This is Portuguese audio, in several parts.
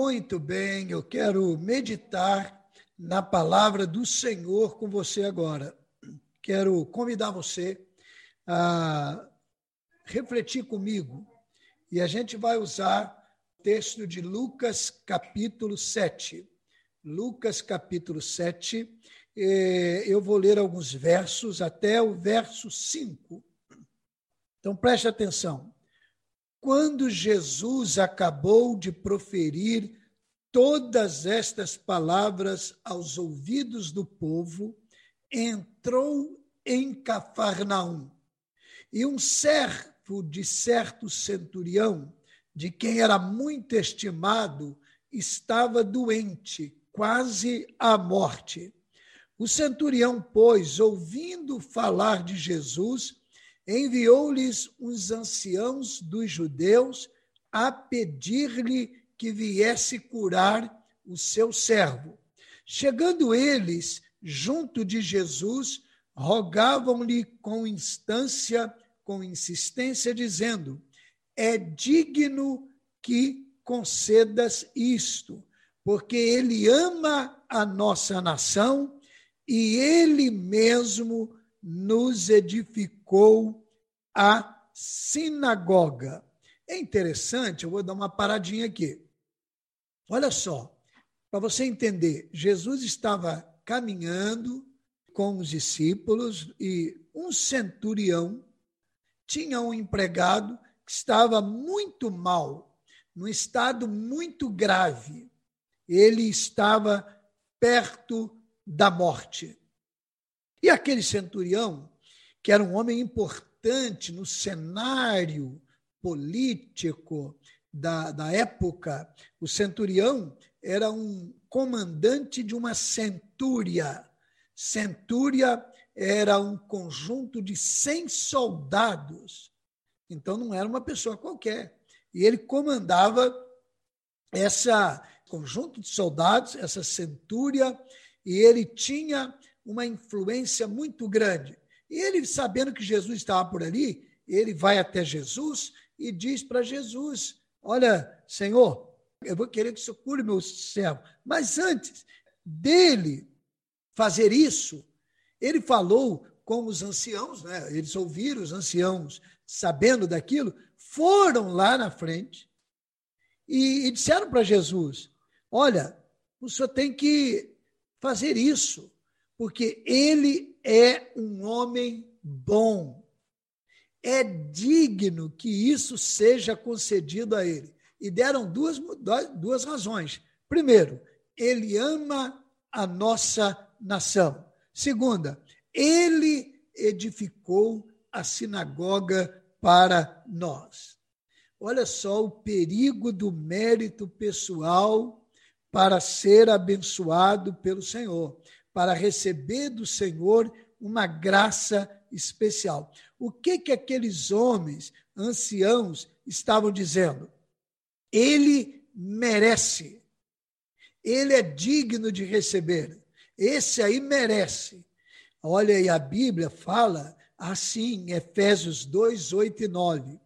Muito bem, eu quero meditar na palavra do Senhor com você agora. Quero convidar você a refletir comigo e a gente vai usar o texto de Lucas, capítulo 7. Lucas, capítulo 7. Eu vou ler alguns versos até o verso 5. Então preste atenção. Quando Jesus acabou de proferir todas estas palavras aos ouvidos do povo, entrou em Cafarnaum. E um servo de certo centurião, de quem era muito estimado, estava doente, quase à morte. O centurião, pois, ouvindo falar de Jesus, enviou-lhes os anciãos dos judeus a pedir-lhe que viesse curar o seu servo. Chegando eles junto de Jesus, rogavam-lhe com instância, com insistência, dizendo: É digno que concedas isto, porque ele ama a nossa nação e ele mesmo nos edificou a sinagoga. É interessante, eu vou dar uma paradinha aqui. Olha só, para você entender, Jesus estava caminhando com os discípulos e um centurião tinha um empregado que estava muito mal, num estado muito grave. Ele estava perto da morte. E aquele centurião, que era um homem importante no cenário político da, da época, o centurião era um comandante de uma centúria. Centúria era um conjunto de 100 soldados. Então não era uma pessoa qualquer. E ele comandava essa conjunto de soldados, essa centúria, e ele tinha uma influência muito grande. E ele, sabendo que Jesus estava por ali, ele vai até Jesus e diz para Jesus: Olha, Senhor, eu vou querer que o Senhor cure meu servo. Mas antes dele fazer isso, ele falou com os anciãos, né? eles ouviram os anciãos sabendo daquilo, foram lá na frente e, e disseram para Jesus: Olha, o senhor tem que fazer isso porque ele é um homem bom. É digno que isso seja concedido a ele. E deram duas, duas razões. Primeiro, ele ama a nossa nação. Segunda, ele edificou a sinagoga para nós. Olha só o perigo do mérito pessoal para ser abençoado pelo Senhor para receber do Senhor uma graça especial. O que que aqueles homens anciãos estavam dizendo? Ele merece. Ele é digno de receber. Esse aí merece. Olha aí, a Bíblia fala assim, Efésios 2, 8 e 9.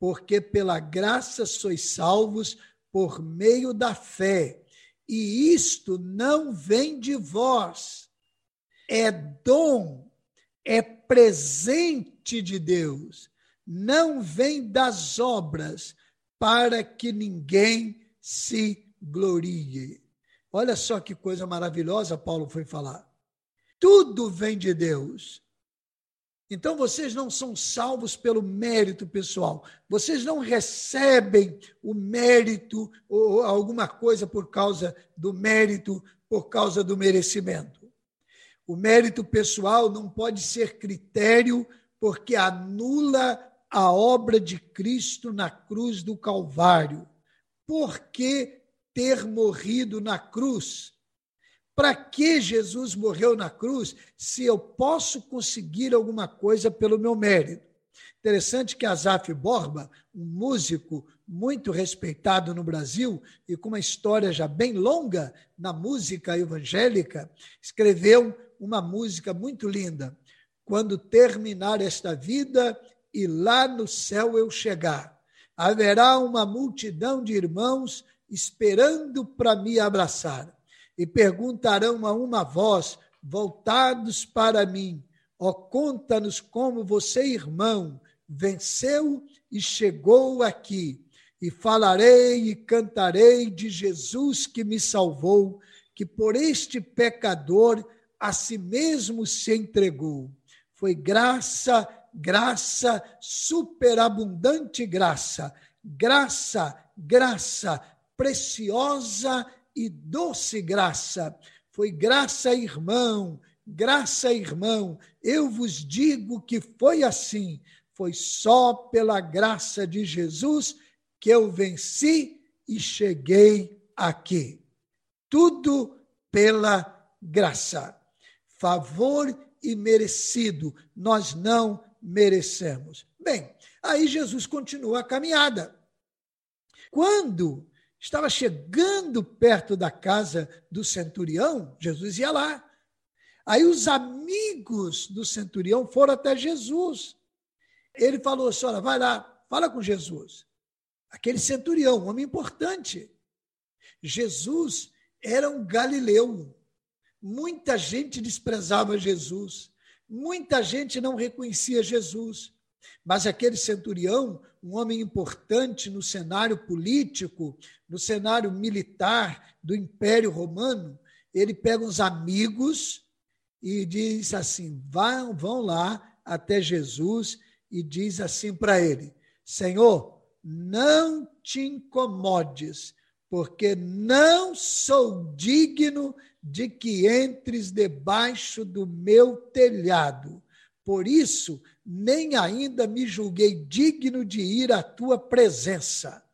Porque pela graça sois salvos por meio da fé e isto não vem de vós, é dom, é presente de Deus, não vem das obras, para que ninguém se glorie. Olha só que coisa maravilhosa Paulo foi falar. Tudo vem de Deus. Então vocês não são salvos pelo mérito pessoal. Vocês não recebem o mérito ou alguma coisa por causa do mérito, por causa do merecimento. O mérito pessoal não pode ser critério porque anula a obra de Cristo na cruz do Calvário. Por que ter morrido na cruz? Para que Jesus morreu na cruz se eu posso conseguir alguma coisa pelo meu mérito? Interessante que Azaf Borba, um músico muito respeitado no Brasil e com uma história já bem longa na música evangélica, escreveu uma música muito linda. Quando terminar esta vida e lá no céu eu chegar, haverá uma multidão de irmãos esperando para me abraçar. E perguntarão a uma voz, voltados para mim: Ó, conta-nos como você, irmão, venceu e chegou aqui. E falarei e cantarei de Jesus que me salvou, que por este pecador a si mesmo se entregou. Foi graça, graça, superabundante graça, graça, graça, preciosa e doce graça. Foi graça, irmão, graça, irmão. Eu vos digo que foi assim. Foi só pela graça de Jesus que eu venci e cheguei aqui. Tudo pela graça. Favor imerecido, nós não merecemos. Bem, aí Jesus continua a caminhada. Quando estava chegando perto da casa do centurião, Jesus ia lá. Aí os amigos do centurião foram até Jesus. Ele falou: senhora, vai lá, fala com Jesus. Aquele centurião, um homem importante. Jesus era um galileu. Muita gente desprezava Jesus, muita gente não reconhecia Jesus. Mas aquele centurião, um homem importante no cenário político, no cenário militar do Império Romano, ele pega uns amigos e diz assim: vão, vão lá até Jesus e diz assim para ele: Senhor, não te incomodes, porque não sou digno de que entres debaixo do meu telhado. Por isso, nem ainda me julguei digno de ir à tua presença.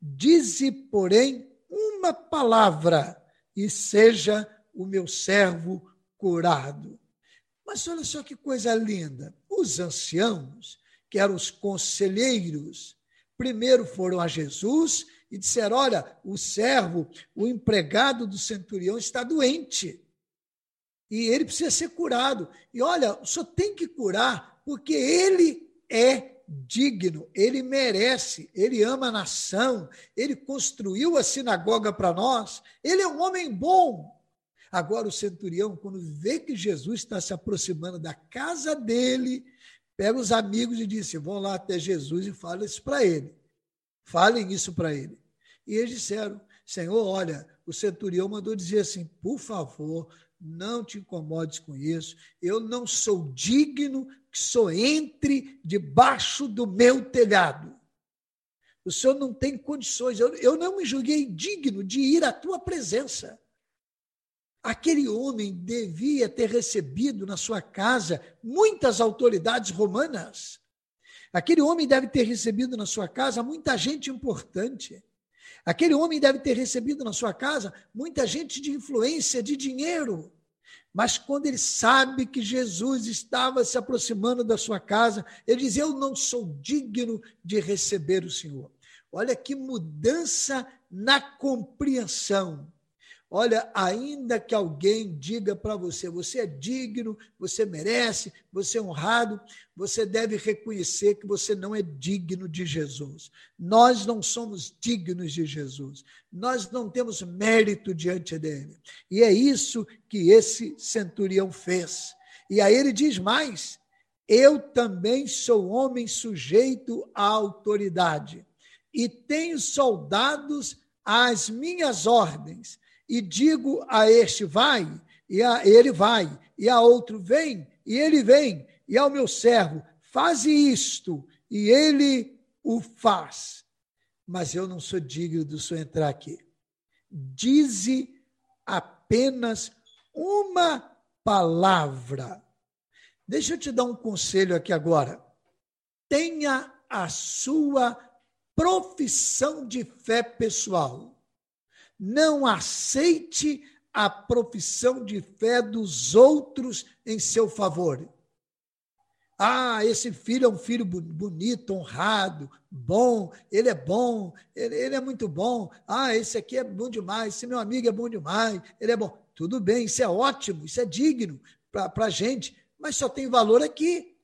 Dize, porém, uma palavra e seja o meu servo curado. Mas olha só que coisa linda. Os anciãos, que eram os conselheiros, primeiro foram a Jesus e disseram: Olha, o servo, o empregado do centurião está doente. E ele precisa ser curado. E olha, senhor tem que curar, porque ele é digno, ele merece, ele ama a nação, ele construiu a sinagoga para nós, ele é um homem bom. Agora, o centurião, quando vê que Jesus está se aproximando da casa dele, pega os amigos e diz: vão lá até Jesus e fala isso para ele. Falem isso para ele. E eles disseram: Senhor, olha, o centurião mandou dizer assim: por favor, não te incomodes com isso. Eu não sou digno que só entre debaixo do meu telhado. O senhor não tem condições. Eu, eu não me julguei digno de ir à tua presença. Aquele homem devia ter recebido na sua casa muitas autoridades romanas. Aquele homem deve ter recebido na sua casa muita gente importante. Aquele homem deve ter recebido na sua casa muita gente de influência, de dinheiro. Mas quando ele sabe que Jesus estava se aproximando da sua casa, ele diz: Eu não sou digno de receber o Senhor. Olha que mudança na compreensão. Olha, ainda que alguém diga para você, você é digno, você merece, você é honrado, você deve reconhecer que você não é digno de Jesus. Nós não somos dignos de Jesus. Nós não temos mérito diante dele. E é isso que esse centurião fez. E aí ele diz mais: eu também sou homem sujeito à autoridade e tenho soldados às minhas ordens e digo a este vai, e a ele vai, e a outro vem, e ele vem, e ao meu servo faze isto, e ele o faz. Mas eu não sou digno do senhor entrar aqui. Dize apenas uma palavra. Deixa eu te dar um conselho aqui agora. Tenha a sua profissão de fé pessoal. Não aceite a profissão de fé dos outros em seu favor. Ah, esse filho é um filho bonito, honrado, bom, ele é bom, ele, ele, é muito bom. Ah, esse aqui é bom demais, esse meu amigo é bom demais, ele é bom. Tudo bem, isso é ótimo, isso é digno para a gente, mas só tem valor aqui.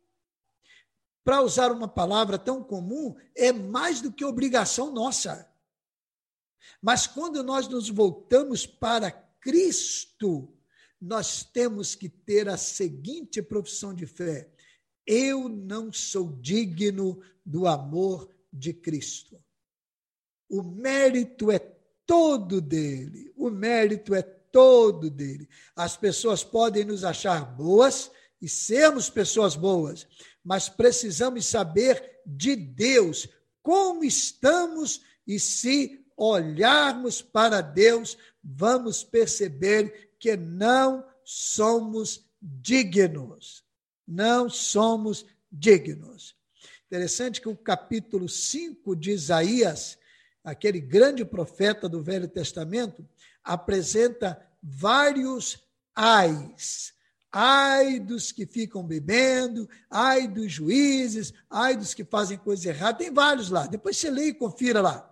Para usar uma palavra tão comum, é mais do que obrigação nossa. Mas quando nós nos voltamos para Cristo, nós temos que ter a seguinte profissão de fé: eu não sou digno do amor de Cristo. O mérito é todo dele, o mérito é todo dele. As pessoas podem nos achar boas e sermos pessoas boas, mas precisamos saber de Deus como estamos e se olharmos para Deus, vamos perceber que não somos dignos. Não somos dignos. Interessante que o capítulo 5 de Isaías, aquele grande profeta do Velho Testamento, apresenta vários ais. Ai dos que ficam bebendo, ai dos juízes, ai dos que fazem coisa errada. Tem vários lá. Depois você lê e confira lá.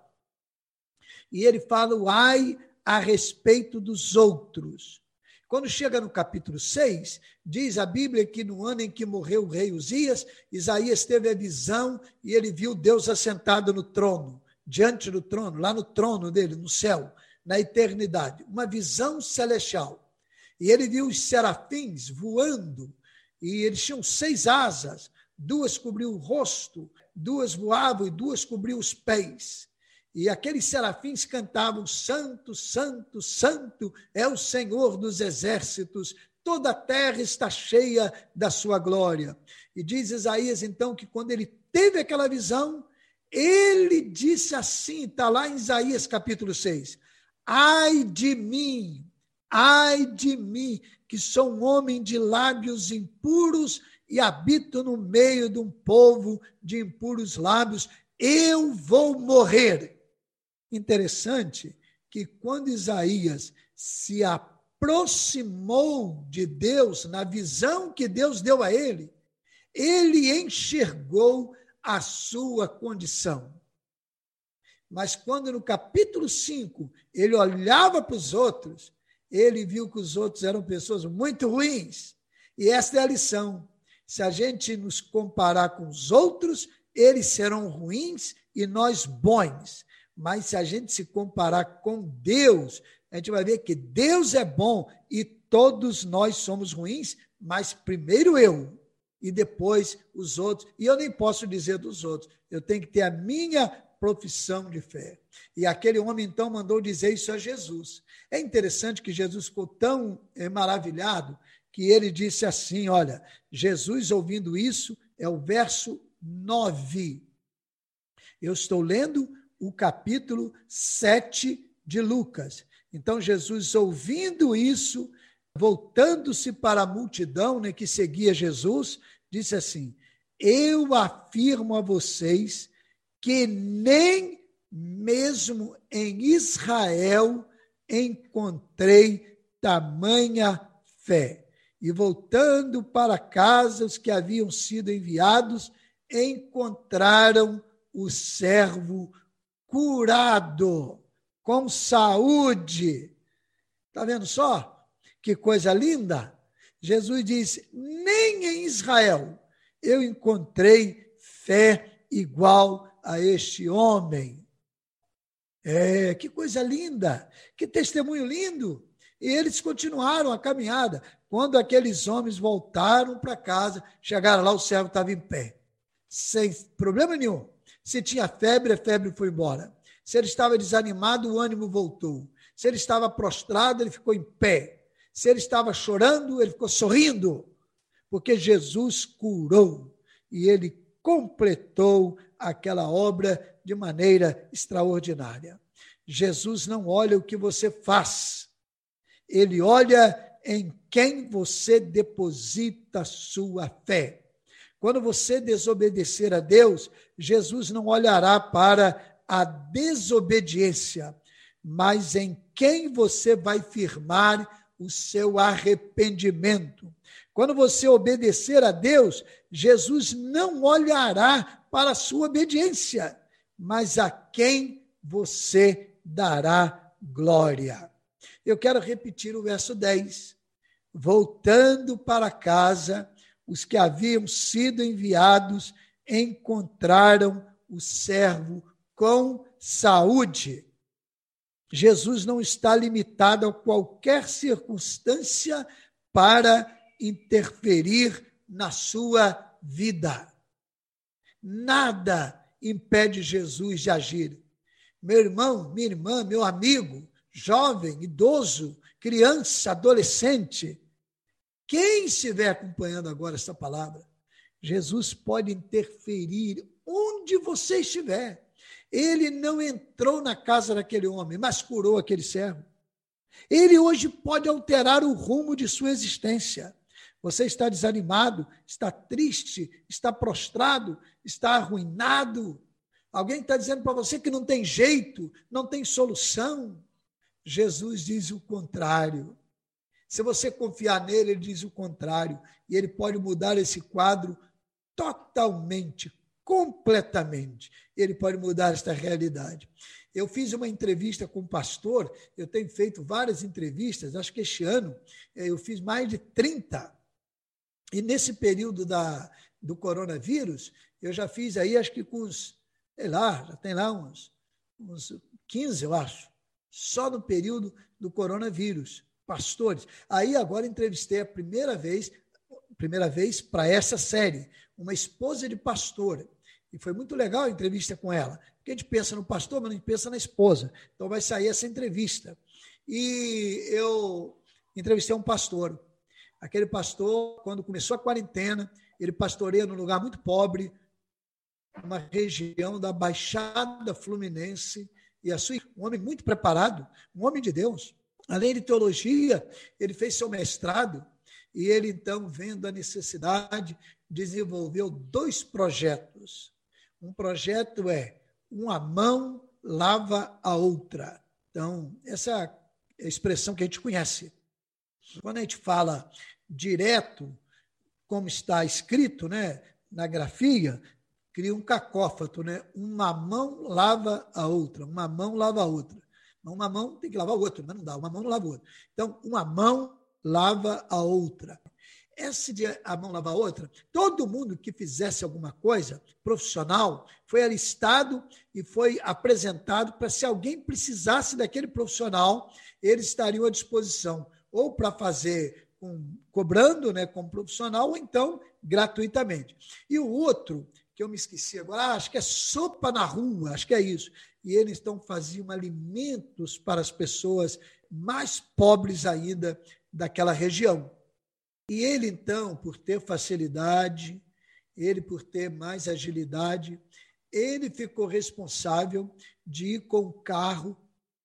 E ele fala o ai a respeito dos outros. Quando chega no capítulo 6, diz a Bíblia que no ano em que morreu o rei Uzias, Isaías teve a visão e ele viu Deus assentado no trono, diante do trono, lá no trono dele, no céu na eternidade, uma visão celestial. E ele viu os serafins voando, e eles tinham seis asas, duas cobriam o rosto, duas voavam e duas cobriam os pés. E aqueles serafins cantavam: Santo, Santo, Santo é o Senhor dos exércitos, toda a terra está cheia da sua glória. E diz Isaías então que quando ele teve aquela visão, ele disse assim, está lá em Isaías capítulo 6: Ai de mim, ai de mim, que sou um homem de lábios impuros e habito no meio de um povo de impuros lábios, eu vou morrer. Interessante que quando Isaías se aproximou de Deus, na visão que Deus deu a ele, ele enxergou a sua condição. Mas quando no capítulo 5 ele olhava para os outros, ele viu que os outros eram pessoas muito ruins. E esta é a lição. Se a gente nos comparar com os outros, eles serão ruins e nós bons. Mas se a gente se comparar com Deus, a gente vai ver que Deus é bom e todos nós somos ruins, mas primeiro eu e depois os outros. E eu nem posso dizer dos outros. Eu tenho que ter a minha profissão de fé. E aquele homem então mandou dizer isso a Jesus. É interessante que Jesus ficou tão eh, maravilhado que ele disse assim: Olha, Jesus ouvindo isso, é o verso 9. Eu estou lendo o capítulo 7 de Lucas. Então, Jesus, ouvindo isso, voltando-se para a multidão né, que seguia Jesus, disse assim: Eu afirmo a vocês que nem mesmo em Israel encontrei tamanha fé. E voltando para casa, os que haviam sido enviados encontraram o servo curado, com saúde. Está vendo só? Que coisa linda! Jesus disse: nem em Israel eu encontrei fé igual a este homem. É, que coisa linda, que testemunho lindo. E eles continuaram a caminhada. Quando aqueles homens voltaram para casa, chegaram lá, o servo estava em pé, sem problema nenhum. Se tinha febre, a febre foi embora. Se ele estava desanimado, o ânimo voltou. Se ele estava prostrado, ele ficou em pé. Se ele estava chorando, ele ficou sorrindo, porque Jesus curou e ele completou aquela obra de maneira extraordinária. Jesus não olha o que você faz, ele olha em quem você deposita sua fé. Quando você desobedecer a Deus, Jesus não olhará para a desobediência, mas em quem você vai firmar o seu arrependimento. Quando você obedecer a Deus, Jesus não olhará para a sua obediência, mas a quem você dará glória. Eu quero repetir o verso 10. Voltando para casa, os que haviam sido enviados encontraram o servo com saúde. Jesus não está limitado a qualquer circunstância para interferir na sua vida. Nada impede Jesus de agir. Meu irmão, minha irmã, meu amigo, jovem, idoso, criança, adolescente, quem estiver acompanhando agora essa palavra, Jesus pode interferir onde você estiver. Ele não entrou na casa daquele homem, mas curou aquele servo. Ele hoje pode alterar o rumo de sua existência. Você está desanimado, está triste, está prostrado, está arruinado. Alguém está dizendo para você que não tem jeito, não tem solução. Jesus diz o contrário. Se você confiar nele, ele diz o contrário. E ele pode mudar esse quadro totalmente, completamente. Ele pode mudar esta realidade. Eu fiz uma entrevista com um pastor, eu tenho feito várias entrevistas, acho que este ano eh, eu fiz mais de 30. E nesse período da, do coronavírus, eu já fiz aí, acho que com uns, sei lá, já tem lá uns, uns 15, eu acho, só no período do coronavírus, pastores. Aí agora entrevistei a primeira vez, primeira vez para essa série, uma esposa de pastor. E foi muito legal a entrevista com ela. Porque a gente pensa no pastor, mas gente pensa na esposa. Então vai sair essa entrevista. E eu entrevistei um pastor. Aquele pastor, quando começou a quarentena, ele pastoreia num lugar muito pobre, uma região da Baixada Fluminense, e a sua, um homem muito preparado, um homem de Deus. Além de teologia, ele fez seu mestrado e ele então, vendo a necessidade, desenvolveu dois projetos. Um projeto é uma mão lava a outra. Então, essa é a expressão que a gente conhece. Quando a gente fala direto, como está escrito né, na grafia, cria um cacófato, né? Uma mão lava a outra, uma mão lava a outra. Uma mão tem que lavar a outra, mas não dá, uma mão não lava a outra. Então, uma mão lava a outra essa de a mão lavar a outra, todo mundo que fizesse alguma coisa profissional foi alistado e foi apresentado para se alguém precisasse daquele profissional, eles estariam à disposição, ou para fazer com, cobrando né, como profissional, ou então gratuitamente. E o outro, que eu me esqueci agora, ah, acho que é sopa na rua, acho que é isso. E eles estão faziam alimentos para as pessoas mais pobres ainda daquela região. E ele, então, por ter facilidade, ele, por ter mais agilidade, ele ficou responsável de ir com o carro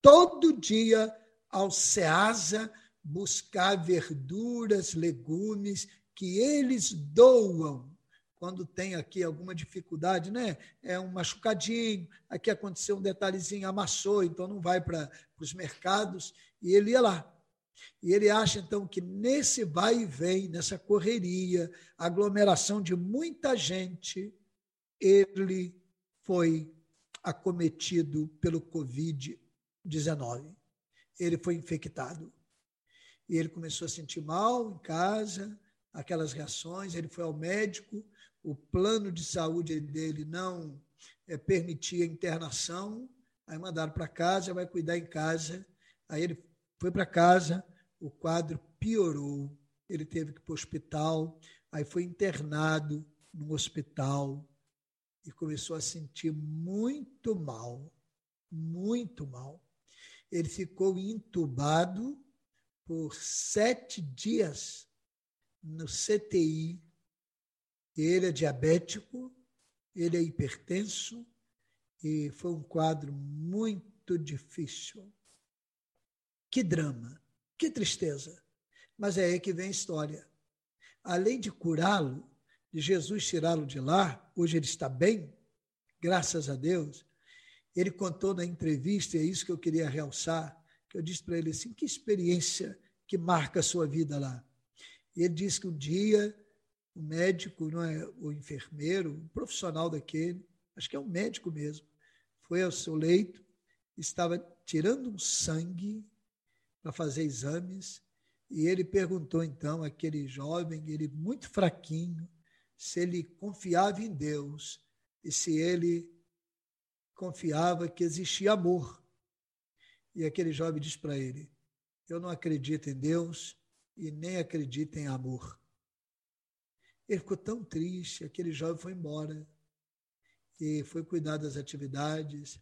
todo dia ao Ceasa buscar verduras, legumes que eles doam quando tem aqui alguma dificuldade, né? É um machucadinho, aqui aconteceu um detalhezinho, amassou, então não vai para os mercados, e ele ia lá. E ele acha, então, que nesse vai e vem, nessa correria, aglomeração de muita gente, ele foi acometido pelo Covid-19. Ele foi infectado. E ele começou a sentir mal em casa, aquelas reações. Ele foi ao médico, o plano de saúde dele não é, permitia internação. Aí mandaram para casa, vai cuidar em casa. Aí ele foi para casa, o quadro piorou, ele teve que ir para o hospital, aí foi internado no hospital e começou a sentir muito mal, muito mal. Ele ficou entubado por sete dias no CTI. Ele é diabético, ele é hipertenso e foi um quadro muito difícil. Que drama! Que tristeza. Mas é aí que vem a história. Além de curá-lo, de Jesus tirá-lo de lá, hoje ele está bem, graças a Deus. Ele contou na entrevista, e é isso que eu queria realçar, que eu disse para ele assim: que experiência que marca a sua vida lá. E ele disse que um dia o médico, não é, o enfermeiro, o profissional daquele, acho que é um médico mesmo, foi ao seu leito, estava tirando um sangue para fazer exames. E ele perguntou então àquele jovem, ele muito fraquinho, se ele confiava em Deus e se ele confiava que existia amor. E aquele jovem diz para ele: Eu não acredito em Deus e nem acredito em amor. Ele ficou tão triste, aquele jovem foi embora e foi cuidar das atividades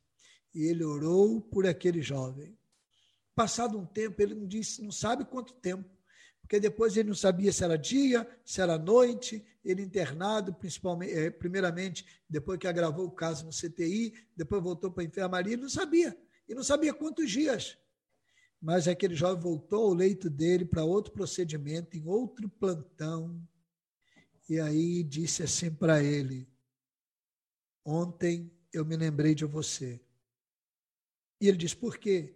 e ele orou por aquele jovem. Passado um tempo, ele não disse, não sabe quanto tempo, porque depois ele não sabia se era dia, se era noite, ele internado, principalmente, é, primeiramente, depois que agravou o caso no CTI, depois voltou para a enfermaria, ele não sabia, e não sabia quantos dias. Mas aquele jovem voltou ao leito dele para outro procedimento, em outro plantão, e aí disse assim para ele: Ontem eu me lembrei de você. E ele disse: Por quê?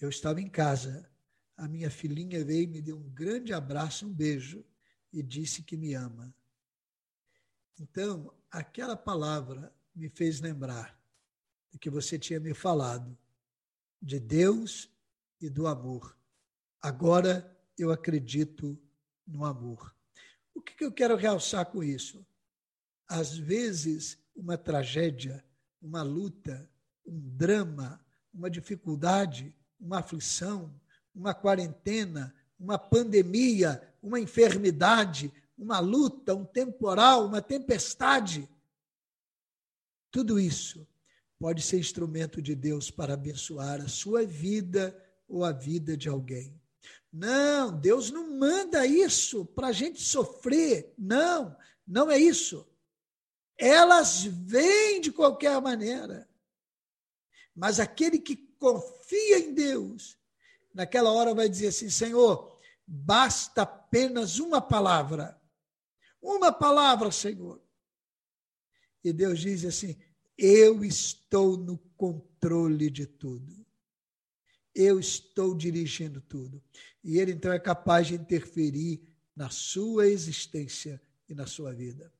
Eu estava em casa. A minha filhinha veio e me deu um grande abraço, um beijo e disse que me ama. Então, aquela palavra me fez lembrar do que você tinha me falado, de Deus e do amor. Agora eu acredito no amor. O que eu quero realçar com isso? Às vezes, uma tragédia, uma luta, um drama, uma dificuldade uma aflição, uma quarentena, uma pandemia, uma enfermidade, uma luta, um temporal, uma tempestade. Tudo isso pode ser instrumento de Deus para abençoar a sua vida ou a vida de alguém. Não, Deus não manda isso para a gente sofrer. Não, não é isso. Elas vêm de qualquer maneira. Mas aquele que confia em Deus, naquela hora vai dizer assim: Senhor, basta apenas uma palavra. Uma palavra, Senhor. E Deus diz assim: Eu estou no controle de tudo. Eu estou dirigindo tudo. E Ele então é capaz de interferir na sua existência e na sua vida.